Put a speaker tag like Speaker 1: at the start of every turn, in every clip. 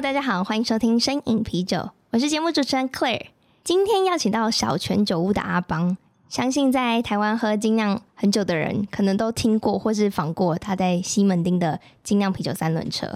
Speaker 1: 大家好，欢迎收听《声饮啤酒》，我是节目主持人 Claire。今天邀请到小泉酒屋的阿邦，相信在台湾喝精酿很久的人，可能都听过或是访过他在西门町的精酿啤酒三轮车。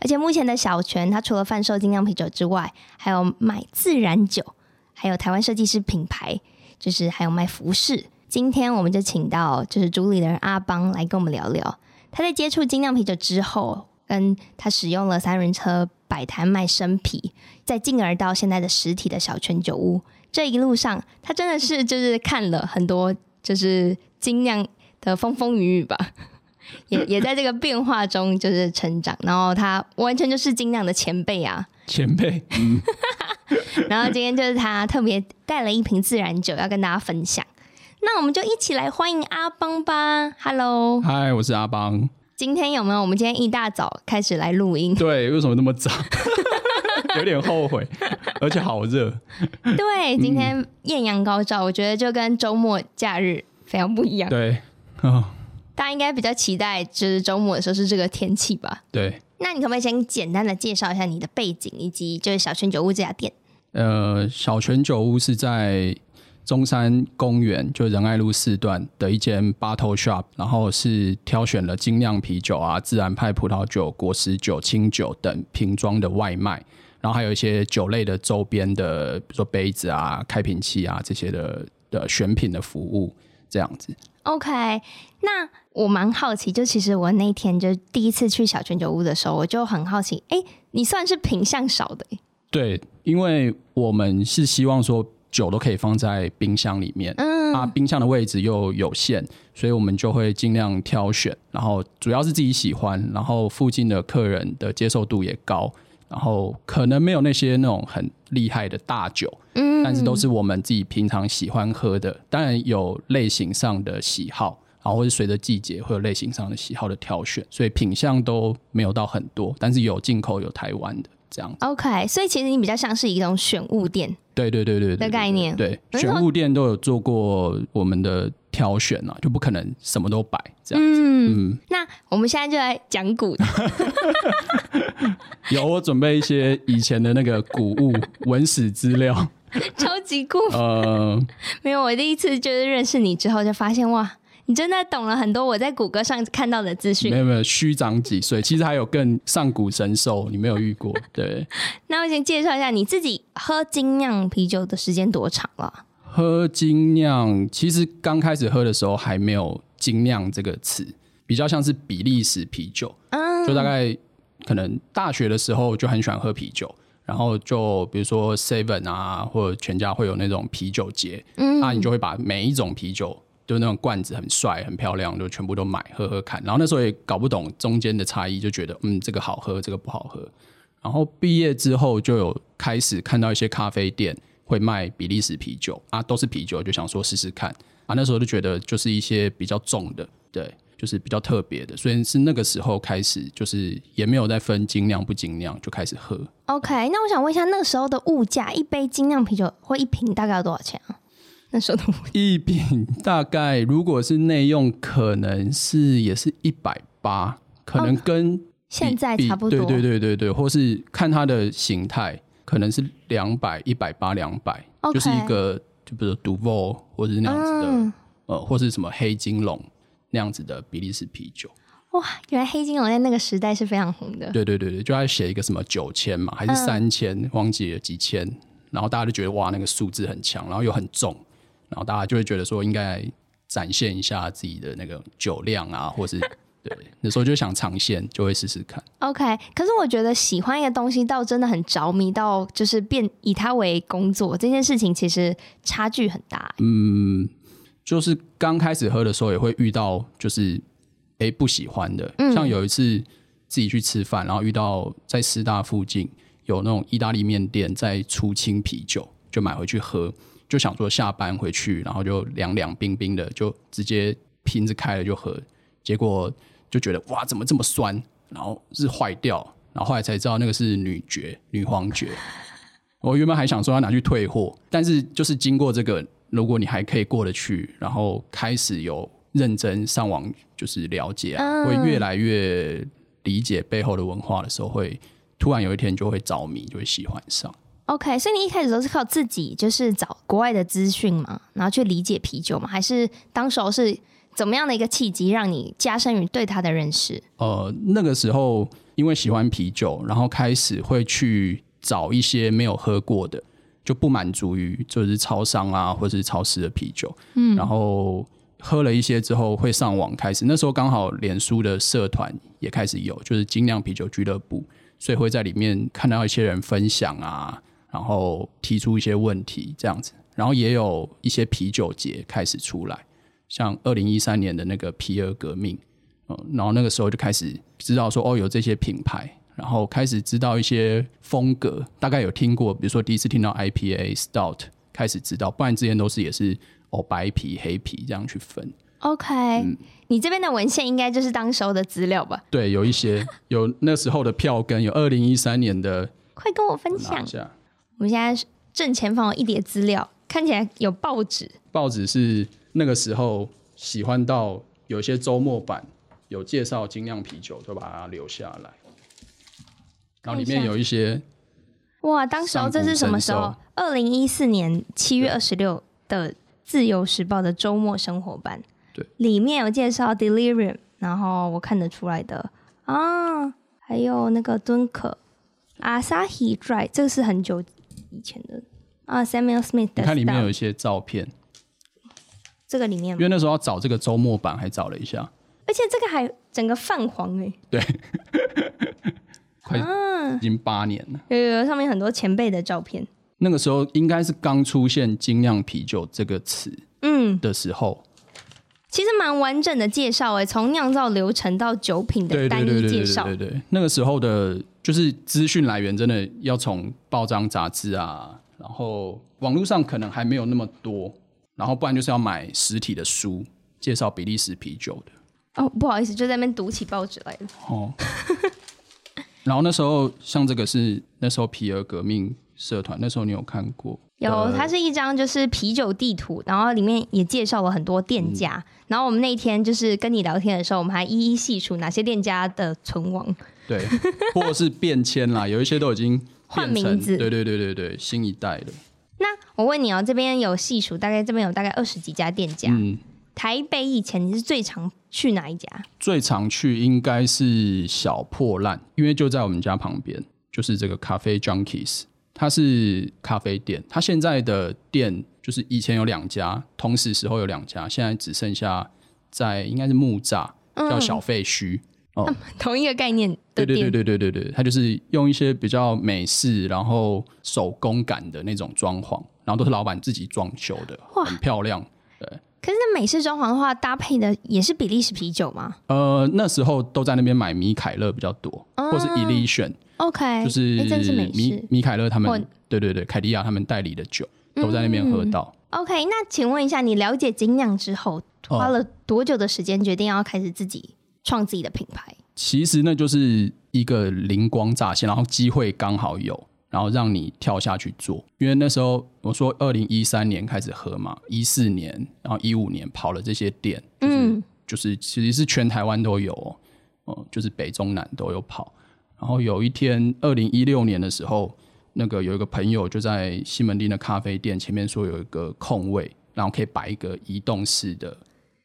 Speaker 1: 而且目前的小泉，他除了贩售精酿啤酒之外，还有卖自然酒，还有台湾设计师品牌，就是还有卖服饰。今天我们就请到就是主理人阿邦来跟我们聊聊，他在接触精酿啤酒之后，跟他使用了三轮车。摆摊卖生啤，再进而到现在的实体的小泉酒屋，这一路上他真的是 就是看了很多就是精酿的风风雨雨吧，也也在这个变化中就是成长，然后他完全就是精酿的前辈啊，
Speaker 2: 前辈，嗯，
Speaker 1: 然后今天就是他特别带了一瓶自然酒要跟大家分享，那我们就一起来欢迎阿邦吧，Hello，
Speaker 2: 嗨，我是阿邦。
Speaker 1: 今天有没有？我们今天一大早开始来录音。
Speaker 2: 对，为什么那么早？有点后悔，而且好热。
Speaker 1: 对，今天艳阳高照，我觉得就跟周末假日非常不一样。
Speaker 2: 对，哦，
Speaker 1: 大家应该比较期待，就是周末的时候是这个天气吧？
Speaker 2: 对。
Speaker 1: 那你可不可以先简单的介绍一下你的背景，以及就是小泉酒屋这家店？
Speaker 2: 呃，小泉酒屋是在。中山公园就仁爱路四段的一间 bottle shop，然后是挑选了精酿啤酒啊、自然派葡萄酒、果实酒、清酒等瓶装的外卖，然后还有一些酒类的周边的，比如说杯子啊、开瓶器啊这些的的选品的服务，这样子。
Speaker 1: OK，那我蛮好奇，就其实我那天就第一次去小泉酒屋的时候，我就很好奇，哎，你算是品相少的？
Speaker 2: 对，因为我们是希望说。酒都可以放在冰箱里面，嗯，啊，冰箱的位置又有限，所以我们就会尽量挑选，然后主要是自己喜欢，然后附近的客人的接受度也高，然后可能没有那些那种很厉害的大酒，嗯，但是都是我们自己平常喜欢喝的，当然有类型上的喜好，然后或是随着季节会有类型上的喜好的挑选，所以品相都没有到很多，但是有进口有台湾的这样。
Speaker 1: OK，所以其实你比较像是一种选物店。
Speaker 2: 对对对对的
Speaker 1: 概念，
Speaker 2: 对，选物店都有做过我们的挑选啊，就不可能什么都摆这样子。嗯，
Speaker 1: 嗯，那我们现在就来讲古。
Speaker 2: 有我准备一些以前的那个古物文史资料，
Speaker 1: 超级酷。呃，没有，我第一次就是认识你之后就发现哇。你真的懂了很多我在谷歌上看到的资讯。
Speaker 2: 没有没有，虚长几岁，其实还有更上古神兽，你没有遇过。对，
Speaker 1: 那我先介绍一下你自己喝精酿啤酒的时间多长了？
Speaker 2: 喝精酿，其实刚开始喝的时候还没有“精酿”这个词，比较像是比利时啤酒。嗯，就大概可能大学的时候就很喜欢喝啤酒，然后就比如说 Seven 啊，或者全家会有那种啤酒节，嗯，那你就会把每一种啤酒。就那种罐子很帅很漂亮，就全部都买喝喝看。然后那时候也搞不懂中间的差异，就觉得嗯，这个好喝，这个不好喝。然后毕业之后就有开始看到一些咖啡店会卖比利时啤酒啊，都是啤酒，就想说试试看啊。那时候就觉得就是一些比较重的，对，就是比较特别的。所以是那个时候开始，就是也没有再分精酿不精酿，就开始喝。
Speaker 1: OK，那我想问一下，那个时候的物价，一杯精酿啤酒或一瓶大概要多少钱啊？那时候的
Speaker 2: 一瓶大概如果是内用，可能是也是一百八，可能跟、哦、
Speaker 1: 现在差不多。
Speaker 2: 对对对对对，或是看它的形态，可能是两百、一百八、两百，就是一个就比如说 Duvel 或者是那样子的，嗯、呃，或是什么黑金龙那样子的比利时啤酒。
Speaker 1: 哇，原来黑金龙在那个时代是非常红的。
Speaker 2: 对对对对，就要写一个什么九千嘛，还是三千、嗯，忘记了几千，然后大家就觉得哇，那个数字很强，然后又很重。然后大家就会觉得说，应该展现一下自己的那个酒量啊，或是 对，那时候就想尝鲜，就会试试看。
Speaker 1: OK，可是我觉得喜欢一个东西到真的很着迷，到就是变以它为工作这件事情，其实差距很大。
Speaker 2: 嗯，就是刚开始喝的时候也会遇到，就是哎不喜欢的，像有一次自己去吃饭，然后遇到在师大附近有那种意大利面店在出清啤酒，就买回去喝，就想说下班回去，然后就凉凉冰冰的，就直接瓶子开了就喝，结果就觉得哇，怎么这么酸？然后是坏掉，然后后来才知道那个是女爵、女皇爵。我原本还想说要拿去退货，但是就是经过这个，如果你还可以过得去，然后开始有认真上网就是了解啊，会越来越理解背后的文化的时候，会突然有一天就会着迷，就会喜欢上。
Speaker 1: OK，所以你一开始都是靠自己就是找国外的资讯嘛，然后去理解啤酒嘛，还是当时候是怎么样的一个契机让你加深于对它的认识？
Speaker 2: 呃，那个时候因为喜欢啤酒，然后开始会去。找一些没有喝过的，就不满足于就是超商啊或者是超市的啤酒，嗯，然后喝了一些之后会上网开始，那时候刚好脸书的社团也开始有，就是精酿啤酒俱乐部，所以会在里面看到一些人分享啊，然后提出一些问题这样子，然后也有一些啤酒节开始出来，像二零一三年的那个皮尔革命，嗯，然后那个时候就开始知道说哦有这些品牌。然后开始知道一些风格，大概有听过，比如说第一次听到 IPA、Stout，开始知道，不然之前都是也是哦白啤、黑啤这样去分。
Speaker 1: OK，嗯，你这边的文献应该就是当时候的资料吧？
Speaker 2: 对，有一些有那时候的票根，有二零一三年的，
Speaker 1: 快跟我分享一下。我们现在正前方有一叠资料，看起来有报纸。
Speaker 2: 报纸是那个时候喜欢到有些周末版有介绍精酿啤酒，就把它留下来。然后里面有一些，
Speaker 1: 哇！当时候这是什么时候？二零一四年七月二十六的《自由时报》的周末生活版，
Speaker 2: 对，
Speaker 1: 里面有介绍 Delirium，然后我看得出来的啊，还有那个敦可 Asahi Dry，这个是很久以前的。啊，Samuel Smith 的。
Speaker 2: 你看里面有一些照片，
Speaker 1: 这个里面，
Speaker 2: 因为那时候要找这个周末版，还找了一下，
Speaker 1: 而且这个还整个泛黄哎，
Speaker 2: 对。快已经八年了，
Speaker 1: 有有有，上面很多前辈的照片。
Speaker 2: 那个时候应该是刚出现“精酿啤酒”这个词，嗯。的时候，
Speaker 1: 其实蛮完整的介绍哎，从酿造流程到酒品的单一介绍。
Speaker 2: 对对对，那个时候的，就是资讯来源真的要从报章杂志啊，然后网络上可能还没有那么多，然后不然就是要买实体的书介绍比利时啤酒的。
Speaker 1: 哦，不好意思，就在那边读起报纸来了。哦。
Speaker 2: 然后那时候，像这个是那时候皮尔革命社团，那时候你有看过？
Speaker 1: 有，它是一张就是啤酒地图，然后里面也介绍了很多店家。嗯、然后我们那一天就是跟你聊天的时候，我们还一一细数哪些店家的存亡。
Speaker 2: 对，或者是变迁啦，有一些都已经
Speaker 1: 换名字。
Speaker 2: 对对对对对，新一代的。
Speaker 1: 那我问你哦，这边有细数，大概这边有大概二十几家店家。嗯。台北以前你是最常去哪一家？
Speaker 2: 最常去应该是小破烂，因为就在我们家旁边，就是这个咖啡 Junkies，它是咖啡店。它现在的店就是以前有两家，同时时候有两家，现在只剩下在应该是木栅叫小废墟、嗯、哦，
Speaker 1: 同一个概念的。
Speaker 2: 对对对对对对对，它就是用一些比较美式，然后手工感的那种装潢，然后都是老板自己装修的，很漂亮。对。
Speaker 1: 可是那美式装潢的话，搭配的也是比利时啤酒吗？
Speaker 2: 呃，那时候都在那边买米凯勒比较多，嗯、或是 Elysian
Speaker 1: OK，
Speaker 2: 就是米米凯勒他们，对对对，凯迪亚他们代理的酒都在那边喝到。
Speaker 1: 嗯、OK，那请问一下，你了解精酿之后，花了多久的时间决定要开始自己创自己的品牌？
Speaker 2: 其实那就是一个灵光乍现，然后机会刚好有。然后让你跳下去做，因为那时候我说二零一三年开始喝嘛，一四年，然后一五年跑了这些店，就是、嗯、就是其实是全台湾都有，哦、嗯，就是北中南都有跑。然后有一天二零一六年的时候，那个有一个朋友就在西门町的咖啡店前面说有一个空位，然后可以摆一个移动式的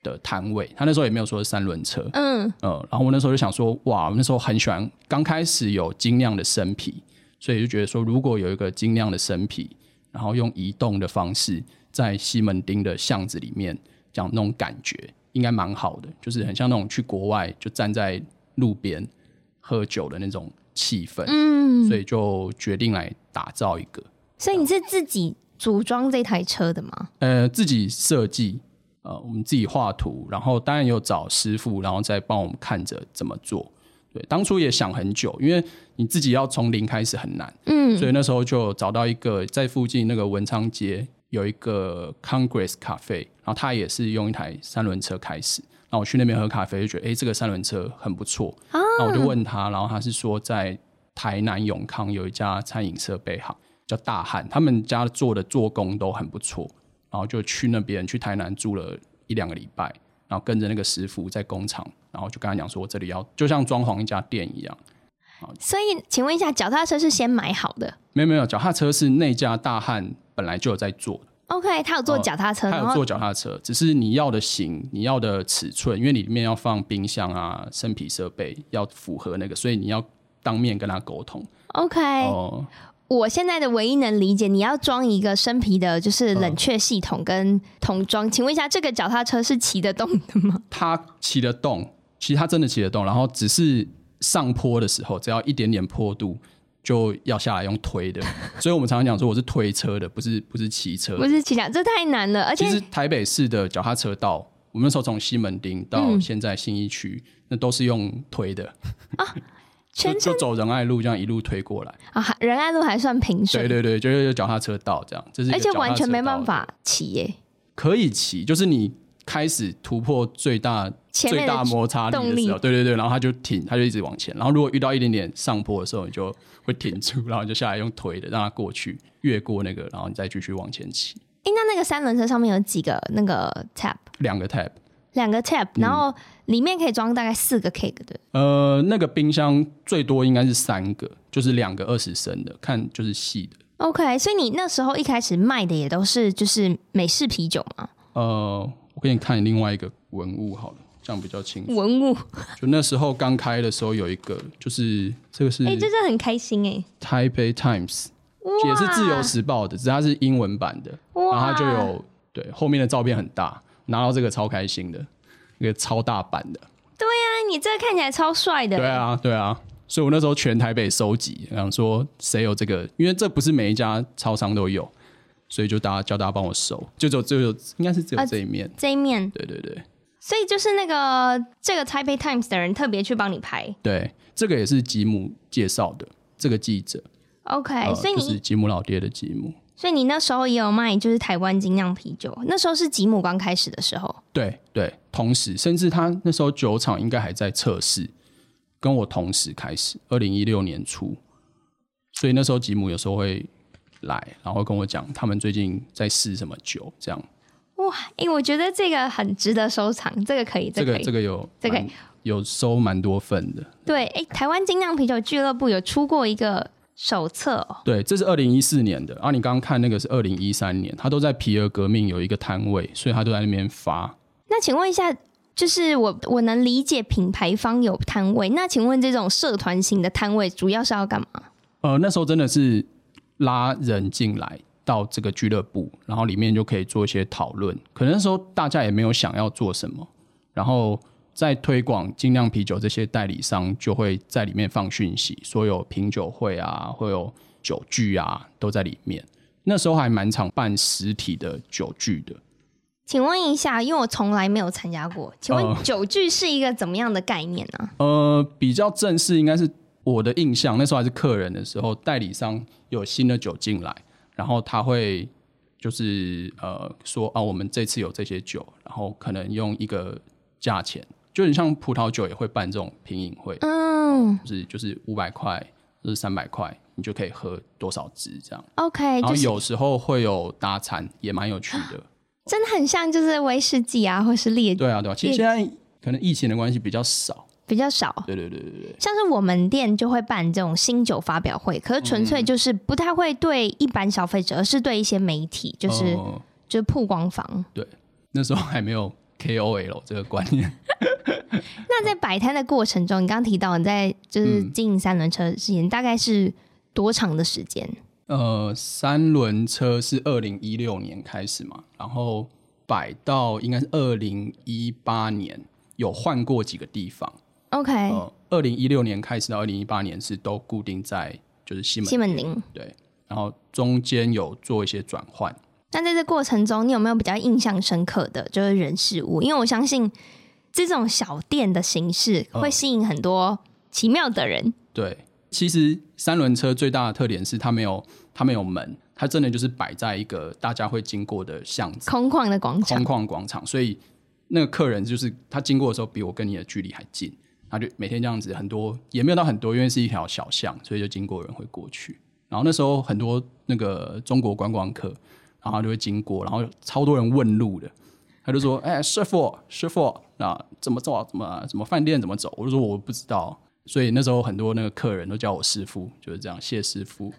Speaker 2: 的摊位。他那时候也没有说是三轮车，嗯嗯，然后我那时候就想说，哇，我那时候很喜欢，刚开始有精酿的生啤。所以就觉得说，如果有一个精酿的生啤，然后用移动的方式在西门町的巷子里面，这样那种感觉应该蛮好的，就是很像那种去国外就站在路边喝酒的那种气氛。嗯，所以就决定来打造一个。
Speaker 1: 所以你是自己组装这台车的吗？
Speaker 2: 呃，自己设计，呃，我们自己画图，然后当然有找师傅，然后再帮我们看着怎么做。对，当初也想很久，因为你自己要从零开始很难，
Speaker 1: 嗯，
Speaker 2: 所以那时候就找到一个在附近那个文昌街有一个 Congress 咖啡，然后他也是用一台三轮车开始，然后我去那边喝咖啡就觉得，哎，这个三轮车很不错，啊，然后我就问他，然后他是说在台南永康有一家餐饮设备行叫大汉，他们家做的做工都很不错，然后就去那边去台南住了一两个礼拜。然后跟着那个师傅在工厂，然后就跟他讲说，我这里要就像装潢一家店一样。
Speaker 1: 所以，请问一下，脚踏车是先买好的？
Speaker 2: 没有没有，脚踏车是那家大汉本来就有在做的。
Speaker 1: OK，他有做脚踏车，
Speaker 2: 呃、他有做脚踏车，只是你要的型、你要的尺寸，因为里面要放冰箱啊、生皮设备，要符合那个，所以你要当面跟他沟通。
Speaker 1: OK。哦。我现在的唯一能理解，你要装一个生皮的，就是冷却系统跟桶装。嗯、请问一下，这个脚踏车是骑得动的吗？
Speaker 2: 它骑得动，其实它真的骑得动。然后只是上坡的时候，只要一点点坡度就要下来用推的。所以我们常常讲说，我是推车的，不是不是骑车，
Speaker 1: 不是骑脚，这太难了。而且，
Speaker 2: 其实台北市的脚踏车道，我们那时候从西门町到现在新一区，嗯、那都是用推的啊。就就走仁爱路这样一路推过来
Speaker 1: 啊，仁爱路还算平顺。
Speaker 2: 对对对，就是有脚踏车道这样，这是而且
Speaker 1: 完全没办法骑耶。
Speaker 2: 可以骑，就是你开始突破最大最大摩擦力的时候，对对对，然后它就停，它就一直往前。然后如果遇到一点点上坡的时候，你就会停住，然后就下来用推的让它过去，越过那个，然后你再继续往前骑。
Speaker 1: 哎、欸，那那个三轮车上面有几个那个 tab？
Speaker 2: 两个 tab。
Speaker 1: 两个 tap，然后里面可以装大概四个 cake 的。
Speaker 2: 呃，那个冰箱最多应该是三个，就是两个二十升的，看就是细的。
Speaker 1: OK，所以你那时候一开始卖的也都是就是美式啤酒吗？
Speaker 2: 呃，我给你看另外一个文物好了，这样比较清楚。
Speaker 1: 文物，
Speaker 2: 就那时候刚开的时候有一个，就是这个是，
Speaker 1: 哎，这是很开心哎。
Speaker 2: Taipei Times 也是自由时报的，只是它是英文版的，然后它就有对后面的照片很大。拿到这个超开心的，一个超大版的。
Speaker 1: 对啊，你这个看起来超帅的。
Speaker 2: 对啊，对啊，所以我那时候全台北收集，然后说谁有这个，因为这不是每一家超商都有，所以就大家叫大家帮我收，就只有只有应该是只有这一面，
Speaker 1: 啊，这一面。
Speaker 2: 对对对。
Speaker 1: 所以就是那个这个 Taipei Times 的人特别去帮你拍。
Speaker 2: 对，这个也是吉姆介绍的，这个记者。
Speaker 1: OK，
Speaker 2: 呃，
Speaker 1: 所以你
Speaker 2: 是吉姆老爹的吉姆。
Speaker 1: 所以你那时候也有卖，就是台湾精酿啤酒。那时候是吉姆刚开始的时候。
Speaker 2: 对对，同时，甚至他那时候酒厂应该还在测试，跟我同时开始，二零一六年初。所以那时候吉姆有时候会来，然后跟我讲他们最近在试什么酒，这样。
Speaker 1: 哇，哎、欸，我觉得这个很值得收藏，这个可以，这个
Speaker 2: 这个这个有这个有收蛮多份的。
Speaker 1: 对，哎、欸，台湾精酿啤酒俱乐部有出过一个。手册哦，
Speaker 2: 对，这是二零一四年的，啊你刚刚看那个是二零一三年，他都在皮尔革命有一个摊位，所以他都在那边发。
Speaker 1: 那请问一下，就是我我能理解品牌方有摊位，那请问这种社团型的摊位主要是要干嘛？
Speaker 2: 呃，那时候真的是拉人进来到这个俱乐部，然后里面就可以做一些讨论。可能那时候大家也没有想要做什么，然后。在推广精酿啤酒，这些代理商就会在里面放讯息，所有品酒会啊，会有酒具啊，都在里面。那时候还蛮常办实体的酒具的。
Speaker 1: 请问一下，因为我从来没有参加过，请问酒具是一个怎么样的概念呢？
Speaker 2: 呃，呃，比较正式，应该是我的印象，那时候还是客人的时候，代理商有新的酒进来，然后他会就是呃说啊，我们这次有这些酒，然后可能用一个价钱。就你像葡萄酒也会办这种品饮会，嗯，就是就是五百块，就是三百块，你就可以喝多少支这样。
Speaker 1: OK，
Speaker 2: 然后有时候会有搭餐，也蛮有趣的。
Speaker 1: 真的很像就是威士忌啊，或是烈酒。
Speaker 2: 对啊，对啊。其实现在可能疫情的关系比较少，
Speaker 1: 比较少。
Speaker 2: 对对对对对。
Speaker 1: 像是我们店就会办这种新酒发表会，可是纯粹就是不太会对一般消费者，而是对一些媒体，就是、嗯、就是曝光房。
Speaker 2: 对，那时候还没有 KOL 这个观念。
Speaker 1: 那在摆摊的过程中，你刚刚提到你在就是经营三轮车的时间，嗯、大概是多长的时间？
Speaker 2: 呃，三轮车是二零一六年开始嘛，然后摆到应该是二零一八年，有换过几个地方。
Speaker 1: OK，
Speaker 2: 呃，二零一六年开始到二零一八年是都固定在就是西门
Speaker 1: 西门町，
Speaker 2: 对，然后中间有做一些转换。
Speaker 1: 那在这过程中，你有没有比较印象深刻的就是人事物？因为我相信。这种小店的形式会吸引很多奇妙的人。
Speaker 2: 对，其实三轮车最大的特点是它没有它没有门，它真的就是摆在一个大家会经过的巷子，
Speaker 1: 空旷的广场，
Speaker 2: 空旷广场，所以那个客人就是他经过的时候比我跟你的距离还近，他就每天这样子很多也没有到很多，因为是一条小巷，所以就经过人会过去。然后那时候很多那个中国观光客，然后就会经过，然后超多人问路的，他就说：“哎、欸，师傅，师傅，那怎么走？怎么怎么饭店怎么走？”我就说：“我不知道。”所以那时候很多那个客人都叫我师傅，就是这样，谢师傅。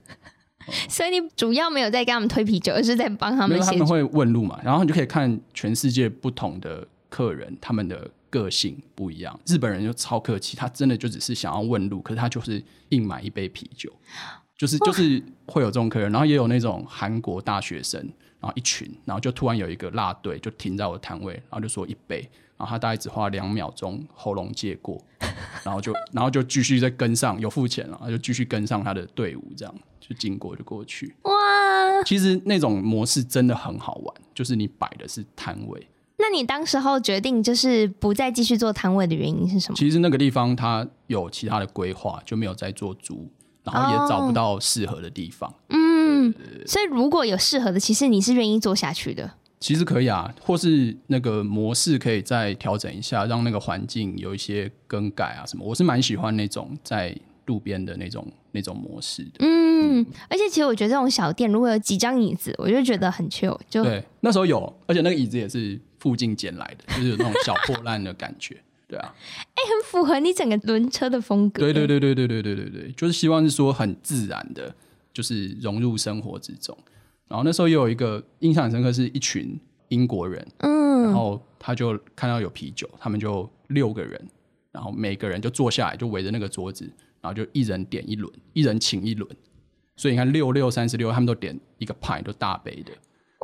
Speaker 1: 所以你主要没有在给他们推啤酒，而是在帮他们。
Speaker 2: 他们会问路嘛，然后你就可以看全世界不同的客人，他们的个性不一样。日本人就超客气，他真的就只是想要问路，可是他就是硬买一杯啤酒。就是就是会有这种客人，然后也有那种韩国大学生，然后一群，然后就突然有一个辣队就停在我的摊位，然后就说一杯，然后他大概只花两秒钟喉咙借过，然后就然后就继续再跟上，有付钱了，他就继续跟上他的队伍，这样就经过就过去。哇！其实那种模式真的很好玩，就是你摆的是摊位。
Speaker 1: 那你当时候决定就是不再继续做摊位的原因是什么？
Speaker 2: 其实那个地方它有其他的规划，就没有再做租。然后也找不到适合的地方。哦、
Speaker 1: 嗯，所以如果有适合的，其实你是愿意做下去的。
Speaker 2: 其实可以啊，或是那个模式可以再调整一下，让那个环境有一些更改啊什么。我是蛮喜欢那种在路边的那种那种模式的。
Speaker 1: 嗯，嗯，而且其实我觉得这种小店如果有几张椅子，我就觉得很 chill。就
Speaker 2: 对，那时候有，而且那个椅子也是附近捡来的，就是有那种小破烂的感觉。对啊，
Speaker 1: 哎、欸，很符合你整个轮车的风格。
Speaker 2: 对对对对对对对对对，就是希望是说很自然的，就是融入生活之中。然后那时候也有一个印象很深刻，是一群英国人，嗯，然后他就看到有啤酒，他们就六个人，然后每个人就坐下来，就围着那个桌子，然后就一人点一轮，一人请一轮。所以你看六六三十六，他们都点一个派，都大杯的，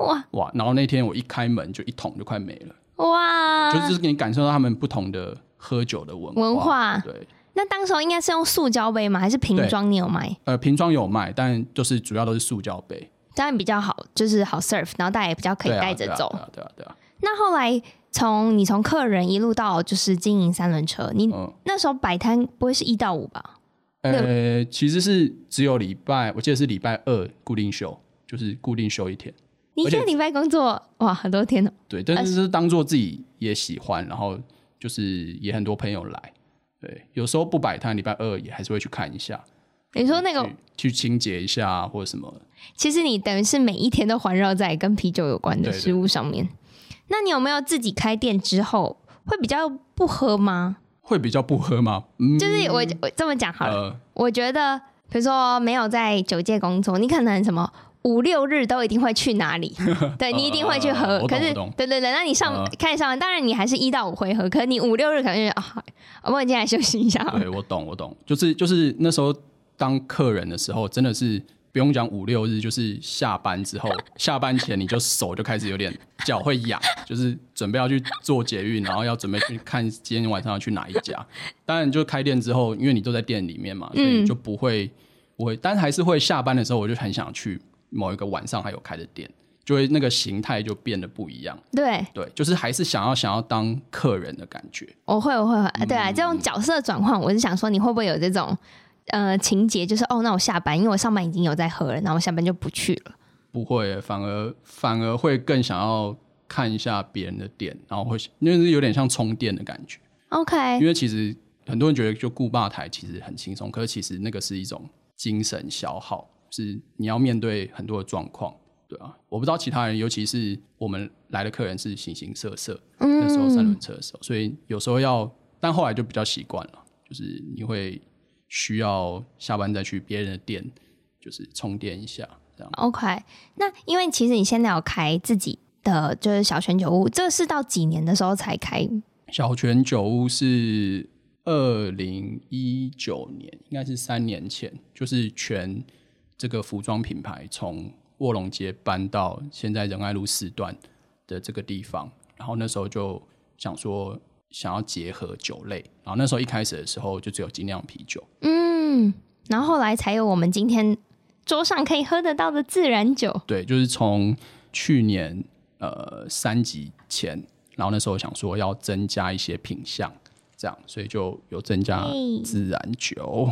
Speaker 2: 哇哇！然后那天我一开门，就一桶就快没了。哇，就是给你感受到他们不同的喝酒的文化。
Speaker 1: 文化
Speaker 2: 对，
Speaker 1: 那当时候应该是用塑胶杯吗？还是瓶装？你有卖？
Speaker 2: 呃，瓶装有卖，但就是主要都是塑胶杯，
Speaker 1: 当然比较好，就是好 serve，然后大家也比较可以带着走。
Speaker 2: 对啊，对啊，对啊。
Speaker 1: 那后来从你从客人一路到就是经营三轮车，你那时候摆摊不会是一到五吧？
Speaker 2: 呃，其实是只有礼拜，我记得是礼拜二固定休，就是固定休一天。
Speaker 1: 你一个礼拜工作哇，很多天哦。
Speaker 2: 对，但是是当做自己也喜欢，然后就是也很多朋友来。对，有时候不摆摊，礼拜二也还是会去看一下。
Speaker 1: 你说那个
Speaker 2: 去，去清洁一下或者什么？
Speaker 1: 其实你等于是每一天都环绕在跟啤酒有关的食物上面。对对对。那你有没有自己开店之后会比较不喝吗？
Speaker 2: 会比较不喝吗？嗯、
Speaker 1: 就是我我这么讲好了，呃、我觉得比如说没有在酒界工作，你可能什么？五六日都一定会去哪里？对，你一定会去喝。可是，对对对，那你上开始上，当然你还是一到五回合。可是你五六日可能就啊，我们今天来休息一下。
Speaker 2: 对，我懂，我懂，就是就是那时候当客人的时候，真的是不用讲五六日，就是下班之后，下班前你就手就开始有点脚会痒，就是准备要去做捷运，然后要准备去看今天晚上要去哪一家。当然，就开店之后，因为你都在店里面嘛，所以就不会不会，但还是会下班的时候，我就很想去。某一个晚上还有开的店，就会那个形态就变得不一样。
Speaker 1: 对
Speaker 2: 对，就是还是想要想要当客人的感觉。
Speaker 1: 我会我会会，对啊，这种角色转换，我是想说，你会不会有这种呃情节？就是哦，那我下班，因为我上班已经有在喝了，然后我下班就不去了。
Speaker 2: 不会，反而反而会更想要看一下别人的店，然后会因为是有点像充电的感觉。
Speaker 1: OK，
Speaker 2: 因为其实很多人觉得就顾吧台其实很轻松，可是其实那个是一种精神消耗。是你要面对很多的状况，对啊，我不知道其他人，尤其是我们来的客人是形形色色，嗯、那时候三轮车的时候，所以有时候要，但后来就比较习惯了，就是你会需要下班再去别人的店，就是充电一下，这样。
Speaker 1: OK，那因为其实你现在有开自己的就是小泉酒屋，这是到几年的时候才开？
Speaker 2: 小泉酒屋是二零一九年，应该是三年前，就是全。这个服装品牌从卧龙街搬到现在仁爱路四段的这个地方，然后那时候就想说想要结合酒类，然后那时候一开始的时候就只有精酿啤酒，
Speaker 1: 嗯，然后后来才有我们今天桌上可以喝得到的自然酒。
Speaker 2: 对，就是从去年呃三级前，然后那时候想说要增加一些品项，这样，所以就有增加自然酒。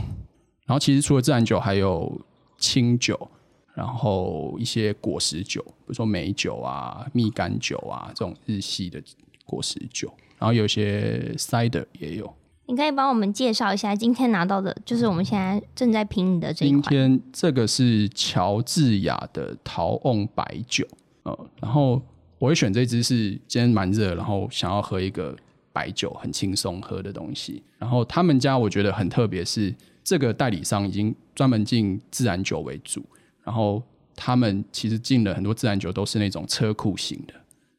Speaker 2: 然后其实除了自然酒，还有清酒，然后一些果实酒，比如说梅酒啊、蜜柑酒啊这种日系的果实酒，然后有些 cider 也有。
Speaker 1: 你可以帮我们介绍一下今天拿到的，就是我们现在正在品的这一款。
Speaker 2: 今天这个是乔治亚的陶瓮白酒，呃，然后我会选这支是今天蛮热，然后想要喝一个白酒，很轻松喝的东西。然后他们家我觉得很特别，是这个代理商已经专门进自然酒为主，然后他们其实进了很多自然酒都是那种车库型的，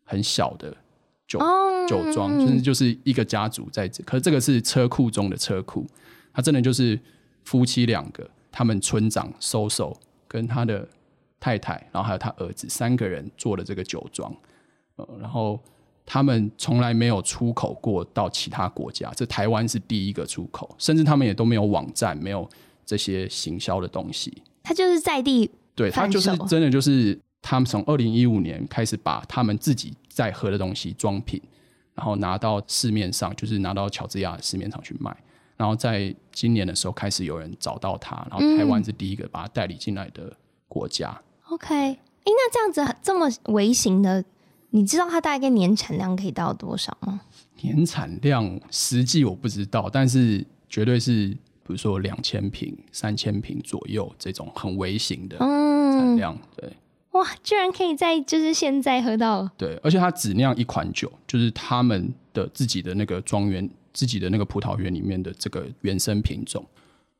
Speaker 2: 很小的。酒酒庄，甚至就是一个家族在这，可是这个是车库中的车库，他真的就是夫妻两个，他们村长 Soso 跟他的太太，然后还有他儿子三个人做的这个酒庄，呃，然后他们从来没有出口过到其他国家，这台湾是第一个出口，甚至他们也都没有网站，没有这些行销的东西，
Speaker 1: 他就是在地，
Speaker 2: 对，他就是真的就是。他们从二零一五年开始把他们自己在喝的东西装瓶，然后拿到市面上，就是拿到乔治亚的市面上去卖。然后在今年的时候开始有人找到他，然后台湾是第一个把它代理进来的国家。
Speaker 1: 嗯、OK，哎、欸，那这样子这么微型的，你知道它大概年产量可以到多少吗？
Speaker 2: 年产量实际我不知道，但是绝对是比如说两千瓶、三千瓶左右这种很微型的产量，嗯、对。
Speaker 1: 哇，居然可以在就是现在喝到！
Speaker 2: 对，而且它只酿一款酒，就是他们的自己的那个庄园、自己的那个葡萄园里面的这个原生品种，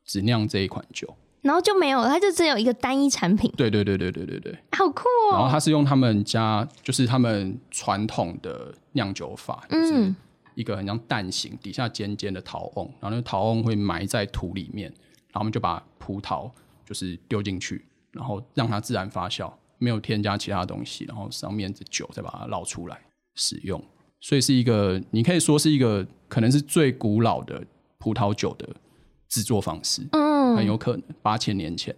Speaker 2: 只酿这一款酒，
Speaker 1: 然后就没有了，它就只有一个单一产品。
Speaker 2: 对对对对对对对，
Speaker 1: 好酷哦！
Speaker 2: 然后它是用他们家，就是他们传统的酿酒法，就是一个很像蛋形，底下尖尖的陶瓮，然后那个陶瓮会埋在土里面，然后我们就把葡萄就是丢进去，然后让它自然发酵。没有添加其他东西，然后上面的酒再把它捞出来使用，所以是一个你可以说是一个可能是最古老的葡萄酒的制作方式，嗯，很有可能八千年前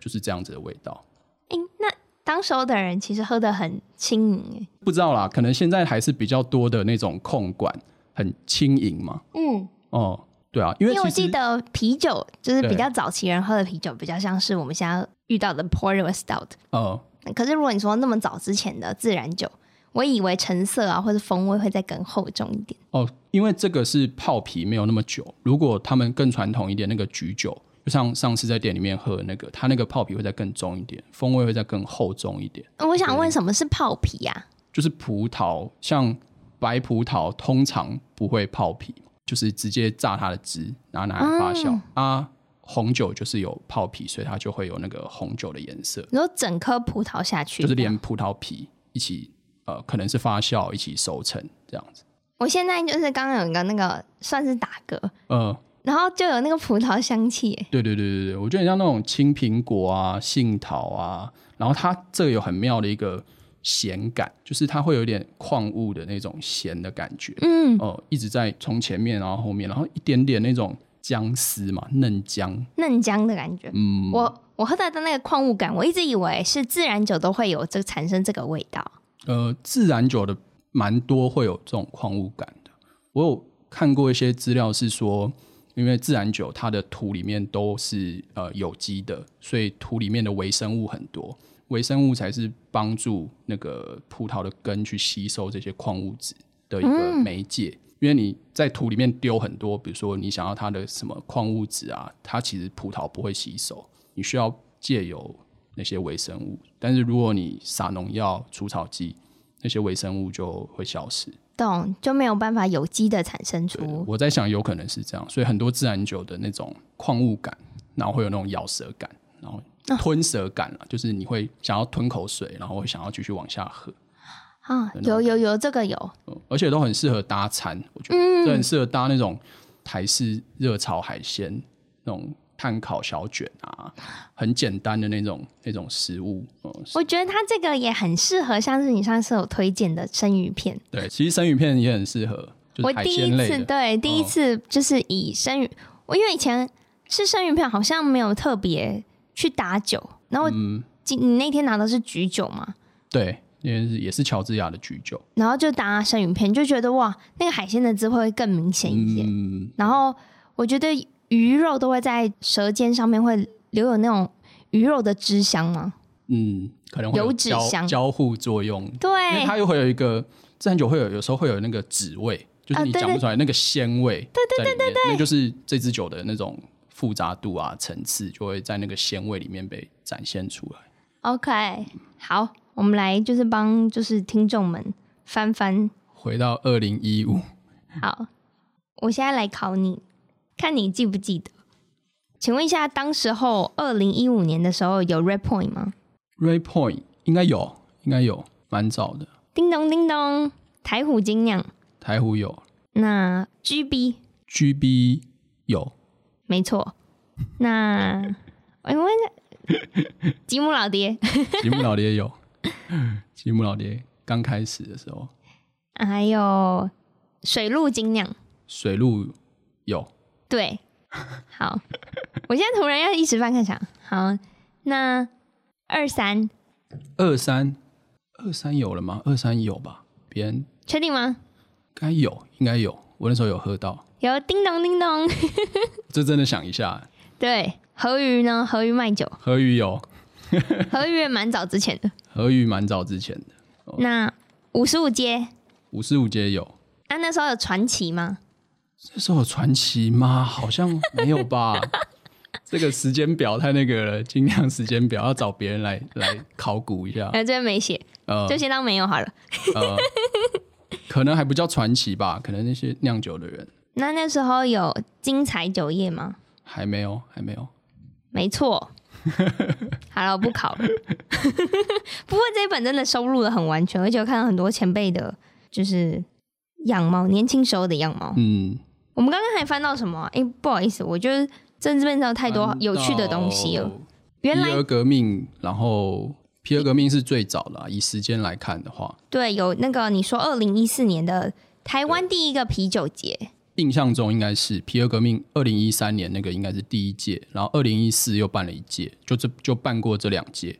Speaker 2: 就是这样子的味道。
Speaker 1: 欸，那当时候的人其实喝的很轻盈，
Speaker 2: 不知道啦，可能现在还是比较多的那种控管很轻盈嘛，嗯，哦，对啊，因为，因为
Speaker 1: 我记得啤酒就是比较早期人喝的啤酒，比较像是我们现在遇到的 porter Stout，哦。可是如果你说那么早之前的自然酒，我以为成色啊或者风味会再更厚重一点
Speaker 2: 哦，因为这个是泡皮没有那么久。如果他们更传统一点，那个橘酒，就像上次在店里面喝的那个，它那个泡皮会再更重一点，风味会再更厚重一点。
Speaker 1: 我想问，什么是泡皮呀？
Speaker 2: 就是葡萄，像白葡萄通常不会泡皮，就是直接榨它的汁，然后拿来发酵、嗯、啊。红酒就是有泡皮，所以它就会有那个红酒的颜色。
Speaker 1: 你说整颗葡萄下去，
Speaker 2: 就是连葡萄皮一起，呃，可能是发酵一起熟成这样子。
Speaker 1: 我现在就是刚刚有一个那个算是打嗝，嗯、呃，然后就有那个葡萄香气。
Speaker 2: 对对对对对，我觉得像那种青苹果啊、杏桃啊，然后它这个有很妙的一个咸感，就是它会有点矿物的那种咸的感觉。嗯，哦、呃，一直在从前面然后后面，然后一点点那种。姜丝嘛，嫩姜，
Speaker 1: 嫩姜的感觉。嗯，我我喝到的那个矿物感，我一直以为是自然酒都会有这产生这个味道。
Speaker 2: 呃，自然酒的蛮多会有这种矿物感的。我有看过一些资料是说，因为自然酒它的土里面都是呃有机的，所以土里面的微生物很多，微生物才是帮助那个葡萄的根去吸收这些矿物质的一个媒介。嗯因为你在土里面丢很多，比如说你想要它的什么矿物质啊，它其实葡萄不会吸收，你需要借由那些微生物。但是如果你撒农药、除草剂，那些微生物就会消失，
Speaker 1: 懂，就没有办法有机的产生出。
Speaker 2: 我在想，有可能是这样，所以很多自然酒的那种矿物感，然后会有那种咬舌感，然后吞舌感啊，就是你会想要吞口水，然后会想要继续往下喝。
Speaker 1: 啊，有有有，这个有，
Speaker 2: 而且都很适合搭餐，我觉得，嗯，这很适合搭那种台式热炒海鲜，那种炭烤小卷啊，很简单的那种那种食物。
Speaker 1: 我觉得它这个也很适合，像是你上次有推荐的生鱼片。
Speaker 2: 对，其实生鱼片也很适合。
Speaker 1: 我第一次对，第一次就是以生鱼，嗯，我因为以前吃生鱼片好像没有特别去打酒，然后，嗯，你那天拿的是橘酒吗？
Speaker 2: 对。因为也是乔治亚的居酒。
Speaker 1: 然后就搭生鱼片，就觉得哇，那个海鲜的滋味会更明显一点。嗯、然后我觉得鱼肉都会在舌尖上面会留有那种鱼肉的汁香嘛。
Speaker 2: 嗯，可能会有
Speaker 1: 油脂香
Speaker 2: 交互作用。
Speaker 1: 对，
Speaker 2: 因为它又会有一个自然酒会有有时候会有那个脂味，就是你讲不出来那个鲜味。对对对对对，那就是这支酒的那种复杂度啊层次，就会在那个鲜味里面被展现出来。
Speaker 1: OK，好，我们来就是帮就是听众们翻翻，
Speaker 2: 回到二零一五。
Speaker 1: 好，我现在来考你，看你记不记得？请问一下，当时候二零一五年的时候有 Red Point 吗
Speaker 2: ？Ray Point 应该有，应该有，蛮早的。
Speaker 1: 叮咚叮咚，台虎精酿，
Speaker 2: 台虎有。
Speaker 1: 那 GB，GB
Speaker 2: 有，
Speaker 1: 没错。那我问 吉姆老爹，
Speaker 2: 吉姆老爹有，吉姆老爹刚开始的时候。
Speaker 1: 还有水鹿精酿，
Speaker 2: 水鹿有。
Speaker 1: 对，好，我现在突然要一时半刻想，好，那。二三，
Speaker 2: 二三，二三有了吗？二三有吧？别人
Speaker 1: 确定吗？
Speaker 2: 该有，应该有。我那时候有喝到，
Speaker 1: 有叮咚叮咚。
Speaker 2: 这真的想一下。
Speaker 1: 对，河鱼呢？河鱼卖酒，
Speaker 2: 河鱼有，
Speaker 1: 河鱼也蛮早之前的。
Speaker 2: 和鱼蛮早之前的。
Speaker 1: 哦、那五十五街，
Speaker 2: 五十五街有。
Speaker 1: 啊，那时候有传奇吗？
Speaker 2: 那时候有传奇吗？好像没有吧。这个时间表太那个了，精酿时间表要找别人来来考古一下。
Speaker 1: 哎、呃，这边没写，呃，就先当没有好了。
Speaker 2: 呃，可能还不叫传奇吧？可能那些酿酒的人。
Speaker 1: 那那时候有精彩酒业吗？
Speaker 2: 还没有，还没有。
Speaker 1: 没错。好了，我不考了。不过这一本真的收录的很完全，而且我看到很多前辈的，就是样貌，年轻时候的样貌。嗯。我们刚刚还翻到什么？哎，不好意思，我就是。真的知道太多有趣的东西了。原来
Speaker 2: 皮尔革命，然后皮尔革命是最早的，以时间来看的话，
Speaker 1: 对，有那个你说二零一四年的台湾第一个啤酒节，
Speaker 2: 印象中应该是皮尔革命二零一三年那个应该是第一届，然后二零一四又办了一届，就这就办过这两届。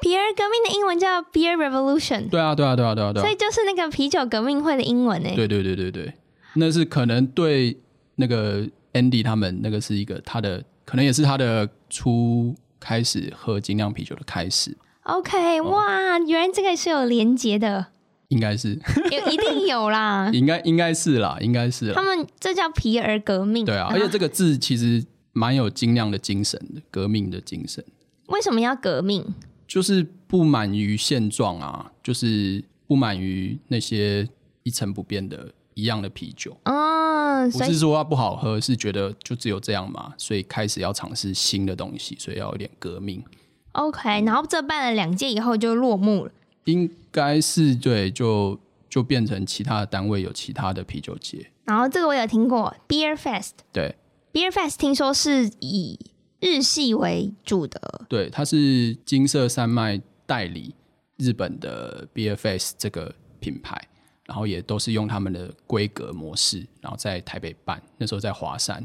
Speaker 1: 皮尔革命的英文叫 Beer Revolution，
Speaker 2: 对啊，对啊，对啊，对啊，对啊，
Speaker 1: 所以就是那个啤酒革命会的英文呢。
Speaker 2: 对对对对对，那是可能对那个。Andy 他们那个是一个他的，可能也是他的初开始喝精酿啤酒的开始。
Speaker 1: OK，哇，原来这个是有连结的，
Speaker 2: 应该是，
Speaker 1: 有一定有啦，
Speaker 2: 应该应该是啦，应该是。
Speaker 1: 他们这叫皮尔革命，
Speaker 2: 对啊，而且这个字其实蛮有精酿的精神的，革命的精神。
Speaker 1: 为什么要革命？
Speaker 2: 就是不满于现状啊，就是不满于那些一成不变的。一样的啤酒，
Speaker 1: 嗯，
Speaker 2: 不是说它不好喝，是觉得就只有这样嘛，所以开始要尝试新的东西，所以要有点革命。
Speaker 1: OK，然后这办了两届以后就落幕了，
Speaker 2: 应该是对，就就变成其他的单位有其他的啤酒节。
Speaker 1: 然后这个我有听过，Beer Fest，
Speaker 2: 对
Speaker 1: ，Beer Fest 听说是以日系为主的，
Speaker 2: 对，它是金色山脉代理日本的 Beer Fest 这个品牌。然后也都是用他们的规格模式，然后在台北办，那时候在华山，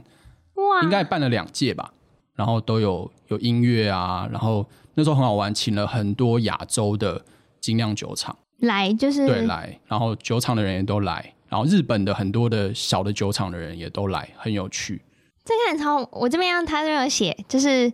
Speaker 1: 哇，
Speaker 2: 应该办了两届吧。然后都有有音乐啊，然后那时候很好玩，请了很多亚洲的精酿酒厂
Speaker 1: 来，就是
Speaker 2: 对来，然后酒厂的人也都来，然后日本的很多的小的酒厂的人也都来，很有趣。
Speaker 1: 这个很超，我这边他这有写，就是。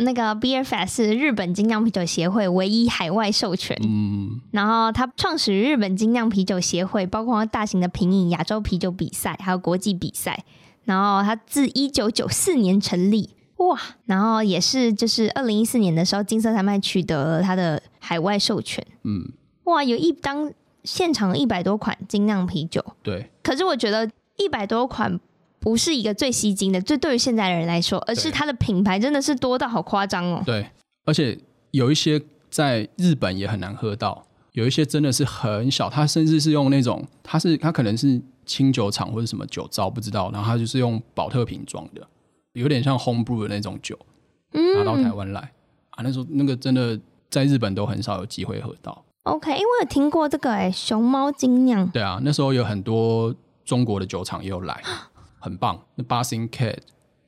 Speaker 1: 那个 Beer Fest 是日本精酿啤酒协会唯一海外授权，嗯，然后他创始于日本精酿啤酒协会，包括大型的品饮、亚洲啤酒比赛，还有国际比赛。然后他自一九九四年成立，哇，然后也是就是二零一四年的时候，金色山脉取得了它的海外授权，嗯，哇，有一当现场一百多款精酿啤酒，
Speaker 2: 对，
Speaker 1: 可是我觉得一百多款。不是一个最吸睛的，这对于现在的人来说，而是它的品牌真的是多到好夸张哦。
Speaker 2: 对，而且有一些在日本也很难喝到，有一些真的是很小，它甚至是用那种，它是它可能是清酒厂或者什么酒糟不知道，然后它就是用保特瓶装的，有点像 home brew 的那种酒，拿到台湾来、嗯、啊，那时候那个真的在日本都很少有机会喝到。
Speaker 1: OK，因为我有听过这个哎，熊猫精酿。
Speaker 2: 对啊，那时候有很多中国的酒厂也有来。很棒，那 Bathing Cat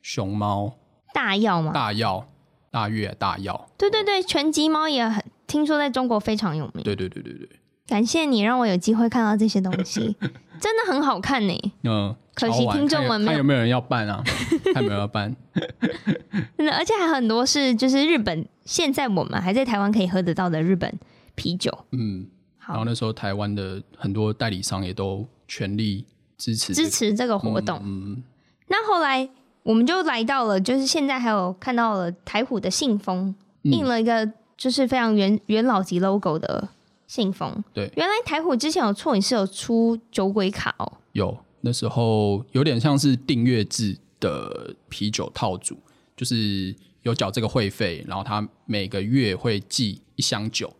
Speaker 2: 熊猫
Speaker 1: 大药吗？
Speaker 2: 大药大悦大药，
Speaker 1: 对对对，拳击猫也很听说在中国非常有名。
Speaker 2: 对对对对对，
Speaker 1: 感谢你让我有机会看到这些东西，真的很好看呢。
Speaker 2: 嗯，
Speaker 1: 可惜听众们没有，
Speaker 2: 看有没有人要办啊？看有没有要办？
Speaker 1: 真的，而且还很多是就是日本现在我们还在台湾可以喝得到的日本啤酒。
Speaker 2: 嗯，然后那时候台湾的很多代理商也都全力支持
Speaker 1: 支持这个活动。嗯，嗯，那后来我们就来到了，就是现在还有看到了台虎的信封，印了一个就是非常元元老级 logo 的。信封
Speaker 2: 对，
Speaker 1: 原来台虎之前有错，你是有出酒鬼卡哦？
Speaker 2: 有，那时候有点像是订阅制的啤酒套组，就是有缴这个会费，然后他每个月会寄一箱酒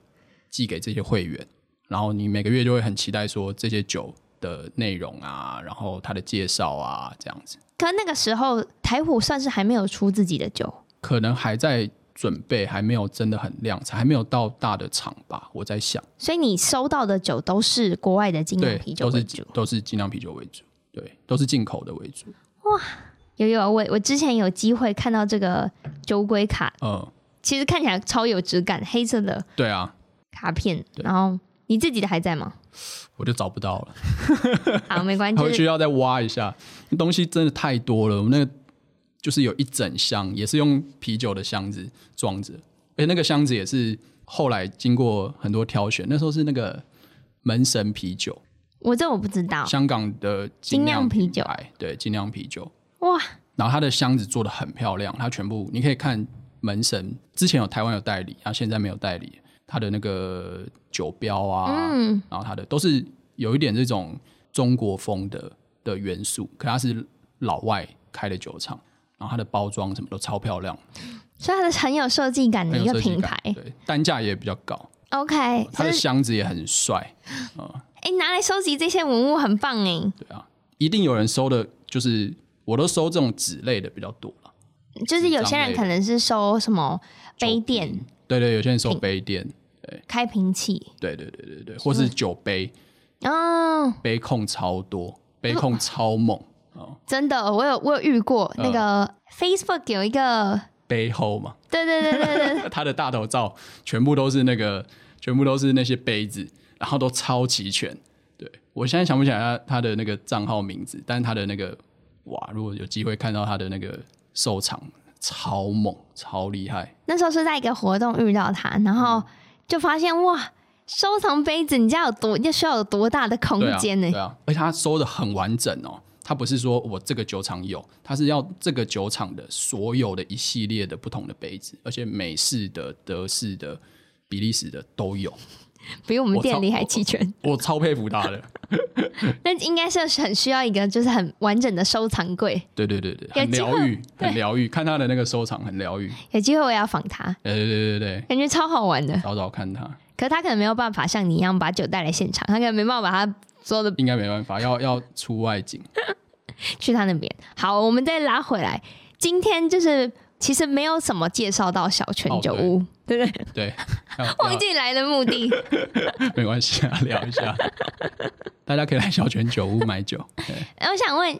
Speaker 2: 寄给这些会员，然后你每个月就会很期待说这些酒的内容啊，然后他的介绍啊这样子。
Speaker 1: 可那个时候台虎算是还没有出自己的酒，
Speaker 2: 可能还在。准备还没有真的很量产，还没有到大的厂吧，我在想。
Speaker 1: 所以你收到的酒都是国外的精酿啤酒为主，
Speaker 2: 都是都是精酿啤酒为主，对，都是进口的为主。
Speaker 1: 哇，有有，我我之前有机会看到这个酒鬼卡，
Speaker 2: 嗯，
Speaker 1: 其实看起来超有质感，黑色的，
Speaker 2: 对啊，
Speaker 1: 卡片。然后你自己的还在吗？
Speaker 2: 我就找不到了。
Speaker 1: 好，没关系，
Speaker 2: 回去要再挖一下，东西真的太多了，我们那个。就是有一整箱，也是用啤酒的箱子装着，而且那个箱子也是后来经过很多挑选。那时候是那个门神啤酒，
Speaker 1: 我这我不知道。
Speaker 2: 香港的精酿啤酒，对，精酿啤酒。
Speaker 1: 哇！
Speaker 2: 然后它的箱子做的很漂亮，它全部你可以看门神之前有台湾有代理，然后现在没有代理，它的那个酒标啊，嗯，然后它的都是有一点这种中国风的的元素，可它是老外开的酒厂。然后它的包装什么都超漂亮，
Speaker 1: 所以它是很有设计感的一个品牌，
Speaker 2: 对，单价也比较高。
Speaker 1: OK，
Speaker 2: 它的箱子也很帅，
Speaker 1: 嗯，哎，拿来收集这些文物很棒哎。
Speaker 2: 对啊，一定有人收的，就是我都收这种纸类的比较多了。
Speaker 1: 就是有些人可能是收什么杯垫，
Speaker 2: 对对，有些人收杯垫，对，
Speaker 1: 开瓶器，
Speaker 2: 对对对对对，或是酒杯，哦，杯控超多，杯控超猛。
Speaker 1: 真的，我有我有遇过那个 Facebook 有一个
Speaker 2: 背后嘛，
Speaker 1: 对对对对对，
Speaker 2: 他的大头照全部都是那个，全部都是那些杯子，然后都超齐全。对，我现在想不起来他他的那个账号名字，但是他的那个哇，如果有机会看到他的那个收藏，超猛超厉害。
Speaker 1: 那时候是在一个活动遇到他，然后就发现哇，收藏杯子，你家有多要需要有多大的空间呢？
Speaker 2: 对啊，而且他收的很完整哦。他不是说我这个酒厂有，他是要这个酒厂的所有的一系列的不同的杯子，而且美式的、德式的、比利时的都有，
Speaker 1: 比我们店里还齐全。
Speaker 2: 我，我，我超佩服他的。
Speaker 1: 那应该是很需要一个就是很完整的收藏柜。
Speaker 2: 对对对对，很疗愈，很疗愈。看他的那个收藏很疗愈。
Speaker 1: 有机会我也要访他。
Speaker 2: 对对对对对，
Speaker 1: 感觉超好玩的。
Speaker 2: 找找看他。
Speaker 1: 可是他可能没有办法像你一样把酒带来现场，他可能没办法把他做的。
Speaker 2: 应该没办法，要要出外景。
Speaker 1: 去他那边。好，我们再拉回来。今天就是其实没有什么介绍到小泉酒屋，哦、对不对？
Speaker 2: 对，
Speaker 1: 忘记来的目的。
Speaker 2: 没关系啊，聊一下。大家可以来小泉酒屋买酒。
Speaker 1: 我想问，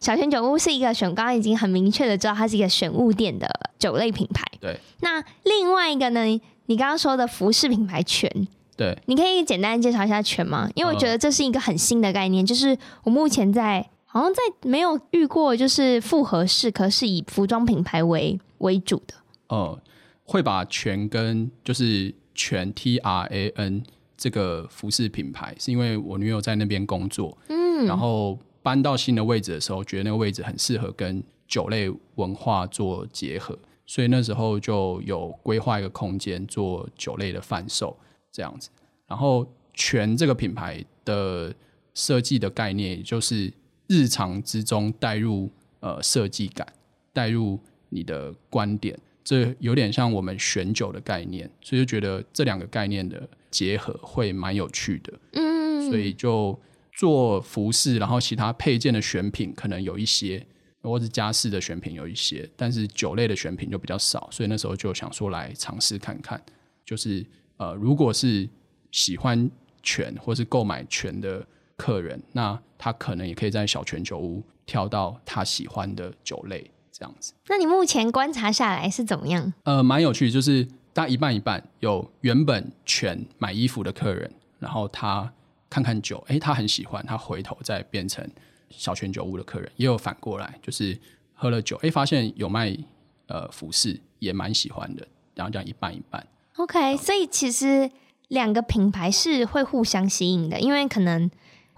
Speaker 1: 小泉酒屋是一个选，刚刚已经很明确的知道它是一个选物店的酒类品牌。
Speaker 2: 对。那
Speaker 1: 另外一个呢？你刚刚说的服饰品牌全，
Speaker 2: 对，
Speaker 1: 你可以简单介绍一下全吗？因为我觉得这是一个很新的概念，就是我目前在。好像在没有遇过，就是复合式，可是以服装品牌为为主的。
Speaker 2: 呃，会把全跟就是全 T R A N 这个服饰品牌，是因为我女友在那边工作，嗯，然后搬到新的位置的时候，觉得那个位置很适合跟酒类文化做结合，所以那时候就有规划一个空间做酒类的贩售这样子。然后全这个品牌的设计的概念，也就是。日常之中带入呃设计感，带入你的观点，这有点像我们选酒的概念，所以就觉得这两个概念的结合会蛮有趣的。嗯，所以就做服饰，然后其他配件的选品可能有一些，或者是家饰的选品有一些，但是酒类的选品就比较少，所以那时候就想说来尝试看看，就是呃，如果是喜欢泉或是购买泉的。客人，那他可能也可以在小泉酒屋挑到他喜欢的酒类，这样子。
Speaker 1: 那你目前观察下来是怎么样？
Speaker 2: 呃，蛮有趣，就是大概一半一半，有原本全买衣服的客人，然后他看看酒，哎，他很喜欢，他回头再变成小泉酒屋的客人，也有反过来，就是喝了酒，哎，发现有卖呃服饰，也蛮喜欢的，然后这样一半一半。
Speaker 1: OK，所以其实两个品牌是会互相吸引的，因为可能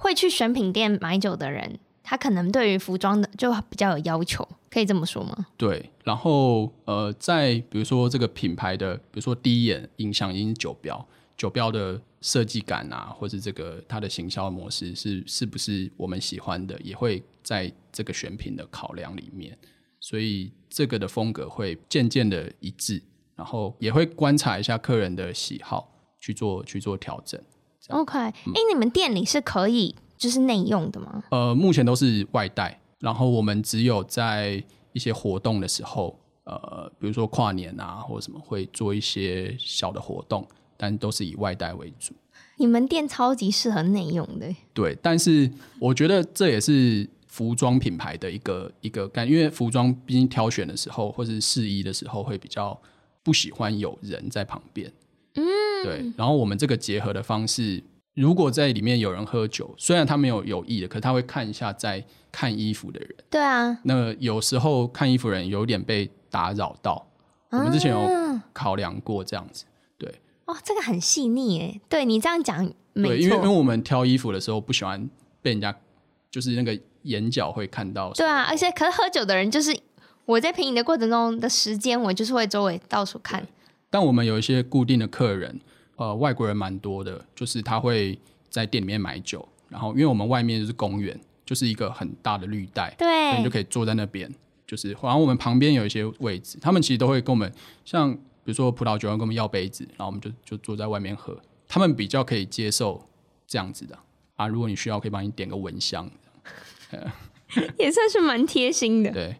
Speaker 1: 会去选品店买酒的人，他可能对于服装的就比较有要求，可以这么说吗？
Speaker 2: 对，然后呃，在比如说这个品牌的，比如说第一眼印象，因酒标，酒标的设计感啊，或是这个它的行销模式是是不是我们喜欢的，也会在这个选品的考量里面，所以这个的风格会渐渐的一致，然后也会观察一下客人的喜好，去做去做调整。
Speaker 1: OK，哎、嗯，你们店里是可以。就是内用的吗？
Speaker 2: 呃，目前都是外带，然后我们只有在一些活动的时候，呃，比如说跨年啊或者什么，会做一些小的活动，但都是以外带为主。
Speaker 1: 你们店超级适合内用的。
Speaker 2: 对，但是我觉得这也是服装品牌的一个一个感，因为服装毕竟挑选的时候或者是试衣的时候，会比较不喜欢有人在旁边。嗯，对。然后我们这个结合的方式。如果在里面有人喝酒，虽然他没有有意的，可是他会看一下在看衣服的人。
Speaker 1: 对啊，
Speaker 2: 那有时候看衣服的人有点被打扰到，啊，我们之前有考量过这样子。对，
Speaker 1: 哇，这个很细腻诶。对你这样讲。
Speaker 2: 对，因为因为我们挑衣服的时候不喜欢被人家就是那个眼角会看到。
Speaker 1: 对啊，而且可是喝酒的人就是我在品饮的过程中的时间，我就是会周围到处看。
Speaker 2: 但我们有一些固定的客人。呃，外国人蛮多的，就是他会在店里面买酒，然后因为我们外面就是公园，就是一个很大的绿带，
Speaker 1: 对，
Speaker 2: 所以你就可以坐在那边，就是，然后我们旁边有一些位置，他们其实都会跟我们，像比如说葡萄酒，跟我们要杯子，然后我们就就坐在外面喝，他们比较可以接受这样子的啊。如果你需要，可以帮你点个蚊香，
Speaker 1: 也算是蛮贴心的，
Speaker 2: 对。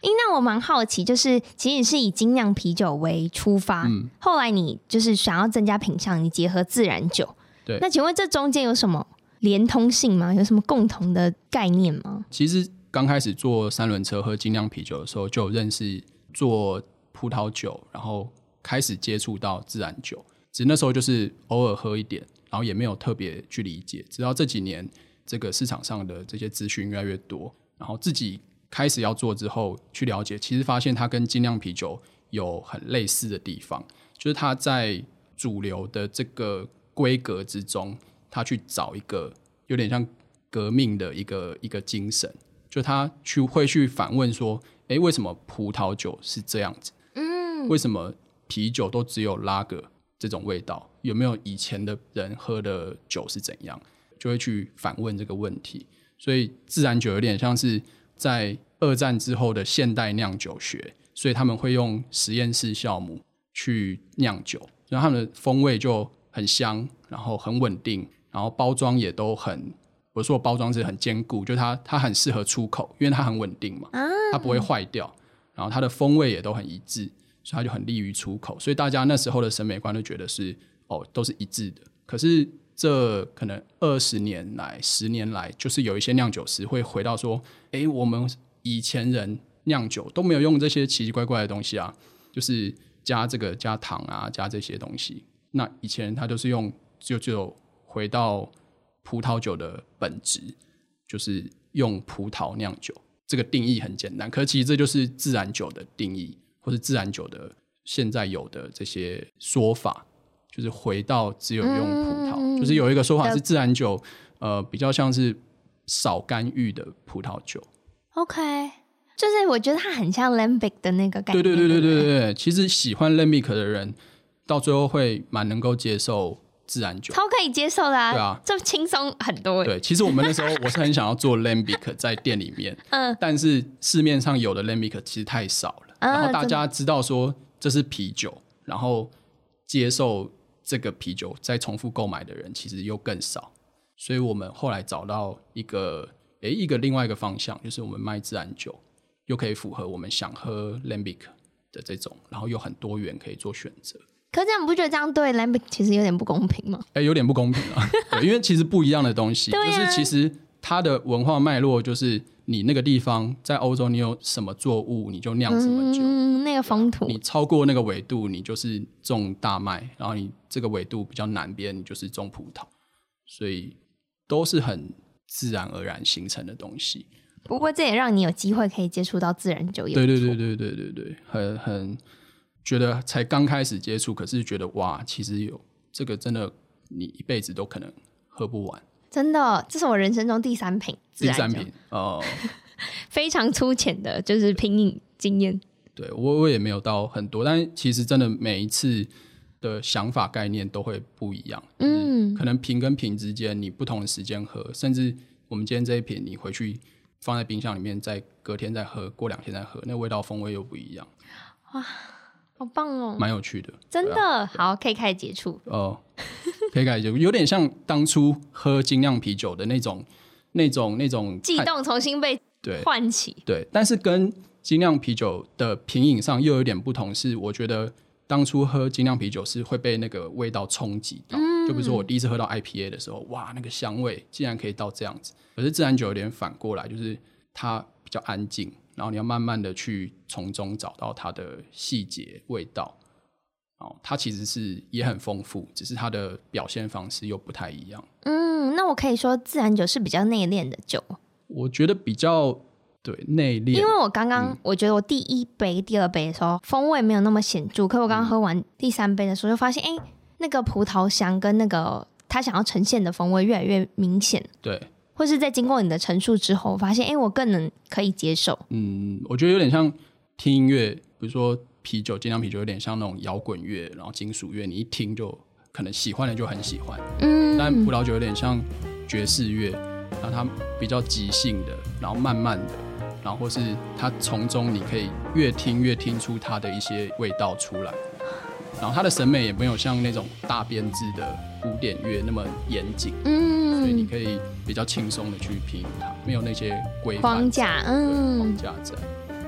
Speaker 1: 哎，那我蛮好奇，就是其实是以精酿啤酒为出发，嗯，后来你就是想要增加品项，你结合自然酒，
Speaker 2: 对。
Speaker 1: 那请问这中间有什么连通性吗？有什么共同的概念吗？
Speaker 2: 其实刚开始做三轮车喝精酿啤酒的时候，就有认识做葡萄酒，然后开始接触到自然酒，只是那时候就是偶尔喝一点，然后也没有特别去理解。直到这几年，这个市场上的这些资讯越来越多，然后自己。开始要做之后，去了解，其实发现它跟精酿啤酒有很类似的地方，就是它在主流的这个规格之中，它去找一个有点像革命的一个一个精神，就他去会去反问说，诶，为什么葡萄酒是这样子？嗯，为什么啤酒都只有拉格这种味道？有没有以前的人喝的酒是怎样？就会去反问这个问题。所以自然酒有点像是。在二战之后的现代酿酒学，所以他们会用实验室酵母去酿酒，然后他们的风味就很香，然后很稳定，然后包装也都很，我说包装是很坚固，就它它很适合出口，因为它很稳定嘛，它不会坏掉，然后它的风味也都很一致，所以它就很利于出口，所以大家那时候的审美观都觉得是哦都是一致的，可是。这可能二十年来、十年来，就是有一些酿酒师会回到说：“诶，我们以前人酿酒都没有用这些奇奇怪怪的东西啊，就是加这个加糖啊，加这些东西。那以前他都是用，就就回到葡萄酒的本质，就是用葡萄酿酒。这个定义很简单，可其实这就是自然酒的定义，或是自然酒的现在有的这些说法。”就是回到只有用葡萄，嗯、就是有一个说法是自然酒，呃，比较像是少干预的葡萄酒。
Speaker 1: OK，就是我觉得它很像 Lambic 的那个感觉。
Speaker 2: 对对对对对对对，其实喜欢 Lambic 的人，到最后会蛮能够接受自然酒，
Speaker 1: 超可以接受的啊。
Speaker 2: 对啊，
Speaker 1: 这轻松很多。
Speaker 2: 对，其实我们那时候我是很想要做 Lambic 在店里面，嗯，但是市面上有的 Lambic 其实太少了，嗯，然后大家知道说这是啤酒，然后接受。这个啤酒再重复购买的人其实又更少，所以我们后来找到一个诶一个另外一个方向，就是我们卖自然酒，又可以符合我们想喝 Lambic 的这种，然后又很多元可以做选择。
Speaker 1: 可是这样不觉得这样对 Lambic 其实有点不公平吗？
Speaker 2: 诶，有点不公平啊，对，因为其实不一样的东西，
Speaker 1: 啊，
Speaker 2: 就是其实它的文化脉络就是你那个地方在欧洲，你有什么作物，你就酿什么酒。
Speaker 1: 嗯，那个风土，
Speaker 2: 你超过那个纬度，你就是种大麦；然后你这个纬度比较南边，你就是种葡萄。所以都是很自然而然形成的东西。
Speaker 1: 不过这也让你有机会可以接触到自然酒
Speaker 2: 业。对对对对对对对，很很觉得才刚开始接触，可是觉得哇，其实有这个真的，你一辈子都可能喝不完。
Speaker 1: 真的，这是我人生中第三瓶。
Speaker 2: 第三瓶哦，
Speaker 1: 非常粗浅的，就是品饮经验。
Speaker 2: 对我我也没有到很多，但其实真的每一次的想法概念都会不一样。嗯，可能瓶跟瓶之间，你不同的时间喝，甚至我们今天这一瓶，你回去放在冰箱里面，再隔天再喝，过两天再喝，那味道风味又不一样。
Speaker 1: 哇，好棒哦，
Speaker 2: 蛮有趣的，
Speaker 1: 真的。啊、好，可以开始接触
Speaker 2: 哦，可以开始接触，有点像当初喝精酿啤酒的那种。那种那种
Speaker 1: 悸动重新被唤起，
Speaker 2: 对，对，但是跟精酿啤酒的品饮上又有点不同，是我觉得当初喝精酿啤酒是会被那个味道冲击到，嗯、就比如说我第一次喝到 IPA 的时候，哇，那个香味竟然可以到这样子。可是自然酒有点反过来，就是它比较安静，然后你要慢慢的去从中找到它的细节味道。哦，它其实是也很丰富，只是它的表现方式又不太一样。
Speaker 1: 嗯，那我可以说自然酒是比较内敛的酒。
Speaker 2: 我觉得比较对内敛，
Speaker 1: 因为我刚刚、嗯、我觉得我第一杯、第二杯的时候风味没有那么显著，可我刚刚喝完第三杯的时候就发现，哎、嗯，那个葡萄香跟那个他想要呈现的风味越来越明显。
Speaker 2: 对，
Speaker 1: 或是在经过你的陈述之后，发现，哎，我更能可以接受。
Speaker 2: 嗯，我觉得有点像听音乐，比如说。啤酒，精酿啤酒有点像那种摇滚乐，然后金属乐，你一听就可能喜欢的就很喜欢。嗯，但葡萄酒有点像爵士乐，然后它比较即兴的，然后慢慢的，然后或是它从中你可以越听越听出它的一些味道出来。然后它的审美也没有像那种大编制的古典乐那么严谨，嗯，所以你可以比较轻松的去品它，没有那些规范
Speaker 1: 框架，嗯，
Speaker 2: 框架在。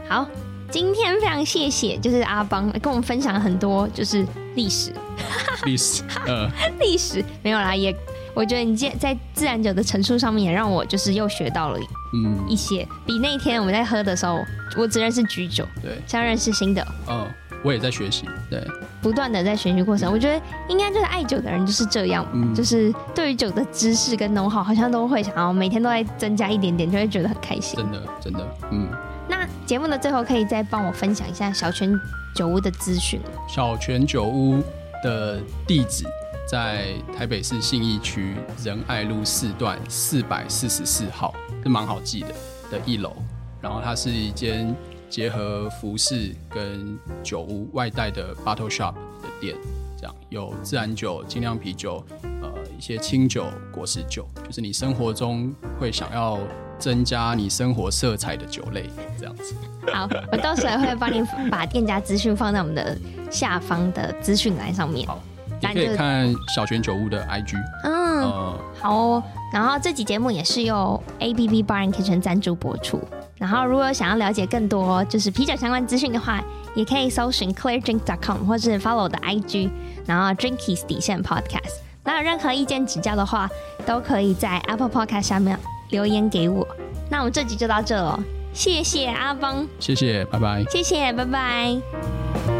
Speaker 1: 好。今天非常谢谢，就是阿邦跟我们分享了很多，就是历史，
Speaker 2: 历史，呃，
Speaker 1: 历史没有啦，也我觉得你在在自然酒的陈述上面也让我就是又学到了，嗯，一些。比那天我们在喝的时候，我只认识橘酒，对，像认识新的，
Speaker 2: 嗯，我也在学习，对，
Speaker 1: 不断的在学习过程，我觉得应该就是爱酒的人就是这样，嗯，就是对于酒的知识跟 know how 好像都会想要每天都在增加一点点，就会觉得很开心，
Speaker 2: 真的，真的，嗯。
Speaker 1: 那节目的最后，可以再帮我分享一下小泉酒屋的资讯。
Speaker 2: 小泉酒屋的地址在台北市信义区仁爱路四段四百四十四号，是蛮好记的的一楼。然后它是一间结合服饰跟酒屋外带的 bottle shop 的店，这样有自然酒、精酿啤酒，呃，一些清酒、果实酒，就是你生活中会想要。增加你生活色彩的酒类，这样子。
Speaker 1: 好，我到时候会帮你把店家资讯放在我们的下方的资讯栏上面。
Speaker 2: 好，你可以看小泉酒屋的 IG。
Speaker 1: 嗯，呃、好哦。然后这集节目也是由 ABB Bar and Kitchen 赞助播出。然后如果想要了解更多就是啤酒相关资讯的话，也可以搜寻 ClaireDrink.com 或是 follow 我的 IG，然后 Drinkies 底线 Podcast。那有任何意见指教的话，都可以在 Apple Podcast 下面。留言给我，那我们这集就到这了，谢谢阿邦，
Speaker 2: 谢谢，拜拜，
Speaker 1: 谢谢，拜拜。